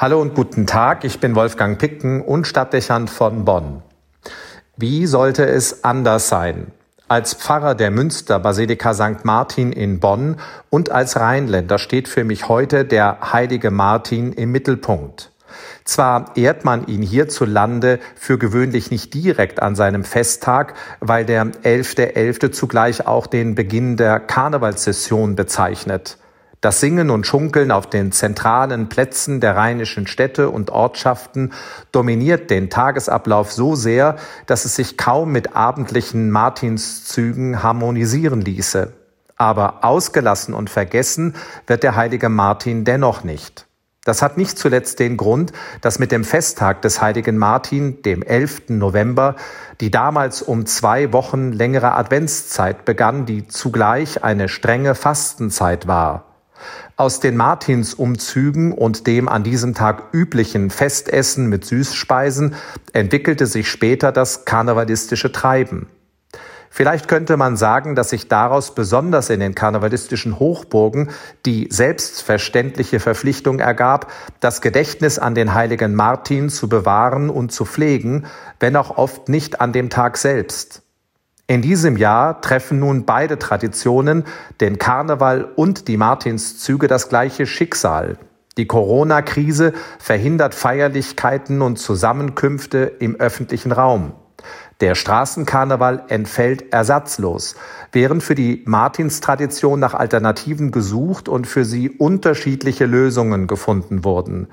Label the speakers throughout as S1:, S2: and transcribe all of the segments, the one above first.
S1: Hallo und guten Tag, ich bin Wolfgang Picken und Stadtdechant von Bonn. Wie sollte es anders sein? Als Pfarrer der Münsterbasilika St. Martin in Bonn und als Rheinländer steht für mich heute der heilige Martin im Mittelpunkt. Zwar ehrt man ihn hierzulande für gewöhnlich nicht direkt an seinem Festtag, weil der 11.11. .11. zugleich auch den Beginn der Karnevalssession bezeichnet. Das Singen und Schunkeln auf den zentralen Plätzen der rheinischen Städte und Ortschaften dominiert den Tagesablauf so sehr, dass es sich kaum mit abendlichen Martinszügen harmonisieren ließe. Aber ausgelassen und vergessen wird der heilige Martin dennoch nicht. Das hat nicht zuletzt den Grund, dass mit dem Festtag des heiligen Martin, dem 11. November, die damals um zwei Wochen längere Adventszeit begann, die zugleich eine strenge Fastenzeit war. Aus den Martinsumzügen und dem an diesem Tag üblichen Festessen mit Süßspeisen entwickelte sich später das karnevalistische Treiben. Vielleicht könnte man sagen, dass sich daraus besonders in den karnevalistischen Hochburgen die selbstverständliche Verpflichtung ergab, das Gedächtnis an den heiligen Martin zu bewahren und zu pflegen, wenn auch oft nicht an dem Tag selbst. In diesem Jahr treffen nun beide Traditionen, den Karneval und die Martinszüge, das gleiche Schicksal. Die Corona-Krise verhindert Feierlichkeiten und Zusammenkünfte im öffentlichen Raum. Der Straßenkarneval entfällt ersatzlos, während für die Martinstradition nach Alternativen gesucht und für sie unterschiedliche Lösungen gefunden wurden.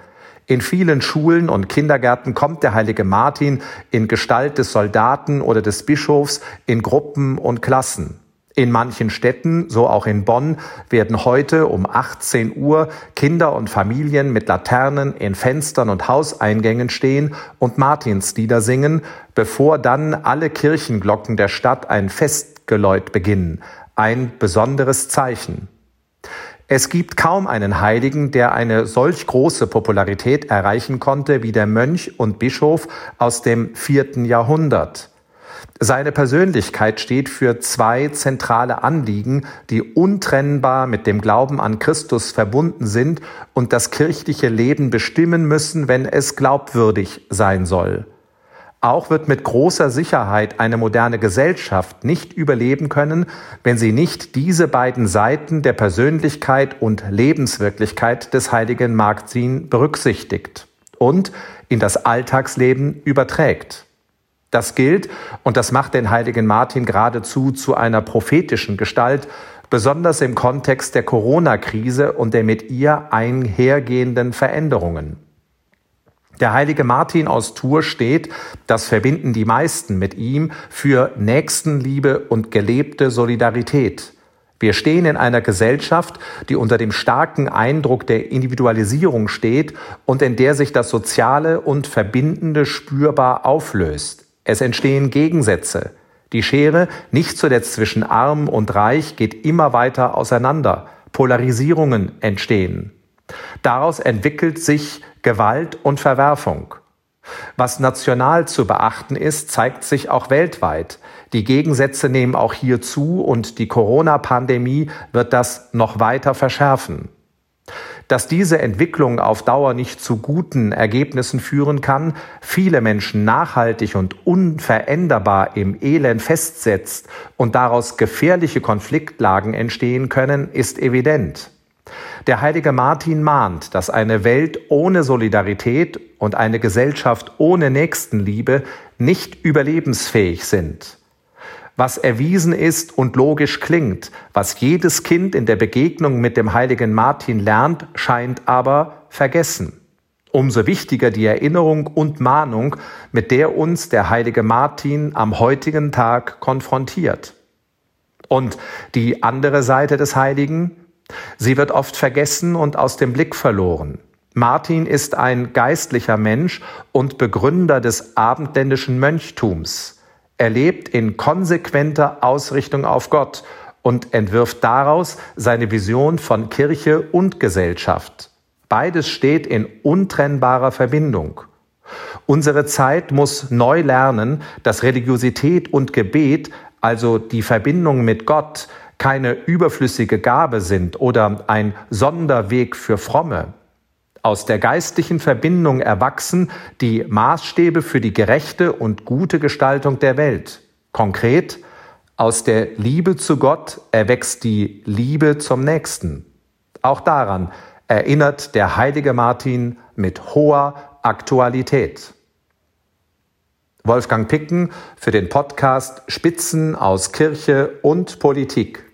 S1: In vielen Schulen und Kindergärten kommt der heilige Martin in Gestalt des Soldaten oder des Bischofs in Gruppen und Klassen. In manchen Städten, so auch in Bonn, werden heute um 18 Uhr Kinder und Familien mit Laternen in Fenstern und Hauseingängen stehen und Martinslieder singen, bevor dann alle Kirchenglocken der Stadt ein Festgeläut beginnen. Ein besonderes Zeichen. Es gibt kaum einen Heiligen, der eine solch große Popularität erreichen konnte wie der Mönch und Bischof aus dem vierten Jahrhundert. Seine Persönlichkeit steht für zwei zentrale Anliegen, die untrennbar mit dem Glauben an Christus verbunden sind und das kirchliche Leben bestimmen müssen, wenn es glaubwürdig sein soll. Auch wird mit großer Sicherheit eine moderne Gesellschaft nicht überleben können, wenn sie nicht diese beiden Seiten der Persönlichkeit und Lebenswirklichkeit des heiligen Marktin berücksichtigt und in das Alltagsleben überträgt. Das gilt, und das macht den heiligen Martin geradezu zu einer prophetischen Gestalt, besonders im Kontext der Corona-Krise und der mit ihr einhergehenden Veränderungen. Der heilige Martin aus Tours steht, das verbinden die meisten mit ihm, für Nächstenliebe und gelebte Solidarität. Wir stehen in einer Gesellschaft, die unter dem starken Eindruck der Individualisierung steht und in der sich das Soziale und Verbindende spürbar auflöst. Es entstehen Gegensätze. Die Schere, nicht zuletzt zwischen arm und reich, geht immer weiter auseinander. Polarisierungen entstehen. Daraus entwickelt sich Gewalt und Verwerfung. Was national zu beachten ist, zeigt sich auch weltweit. Die Gegensätze nehmen auch hier zu und die Corona-Pandemie wird das noch weiter verschärfen. Dass diese Entwicklung auf Dauer nicht zu guten Ergebnissen führen kann, viele Menschen nachhaltig und unveränderbar im Elend festsetzt und daraus gefährliche Konfliktlagen entstehen können, ist evident. Der heilige Martin mahnt, dass eine Welt ohne Solidarität und eine Gesellschaft ohne Nächstenliebe nicht überlebensfähig sind. Was erwiesen ist und logisch klingt, was jedes Kind in der Begegnung mit dem heiligen Martin lernt, scheint aber vergessen. Umso wichtiger die Erinnerung und Mahnung, mit der uns der heilige Martin am heutigen Tag konfrontiert. Und die andere Seite des Heiligen, Sie wird oft vergessen und aus dem Blick verloren. Martin ist ein geistlicher Mensch und Begründer des abendländischen Mönchtums. Er lebt in konsequenter Ausrichtung auf Gott und entwirft daraus seine Vision von Kirche und Gesellschaft. Beides steht in untrennbarer Verbindung. Unsere Zeit muss neu lernen, dass Religiosität und Gebet, also die Verbindung mit Gott, keine überflüssige Gabe sind oder ein Sonderweg für Fromme. aus der geistlichen Verbindung erwachsen die Maßstäbe für die gerechte und gute Gestaltung der Welt. Konkret, aus der Liebe zu Gott erwächst die Liebe zum Nächsten. Auch daran erinnert der heilige Martin mit hoher Aktualität. Wolfgang Picken für den Podcast Spitzen aus Kirche und Politik.